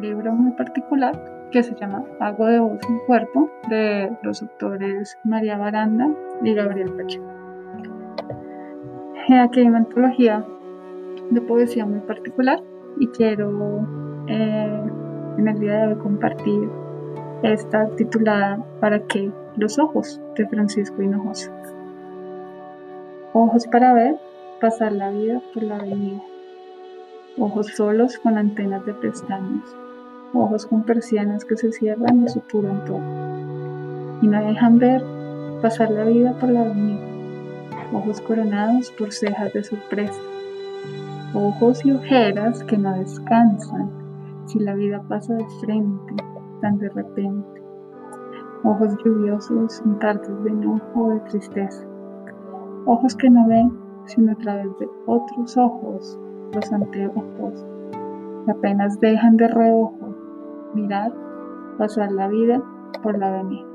libro muy particular que se llama Hago de voz un cuerpo de los autores María Baranda y Gabriel Pacheco. Aquí hay una antología de poesía muy particular y quiero eh, en el día de hoy compartir esta titulada ¿Para qué los ojos? de Francisco Hinojosa. Ojos para ver, pasar la vida por la avenida. Ojos solos con antenas de pestañas. Ojos con persianas que se cierran de su puro antojo. Y no dejan ver pasar la vida por la avenida. Ojos coronados por cejas de sorpresa. Ojos y ojeras que no descansan si la vida pasa de frente tan de repente. Ojos lluviosos en tardes de enojo o de tristeza. Ojos que no ven sino a través de otros ojos, los anteojos, apenas dejan de reojo mirar, pasar la vida por la avenida.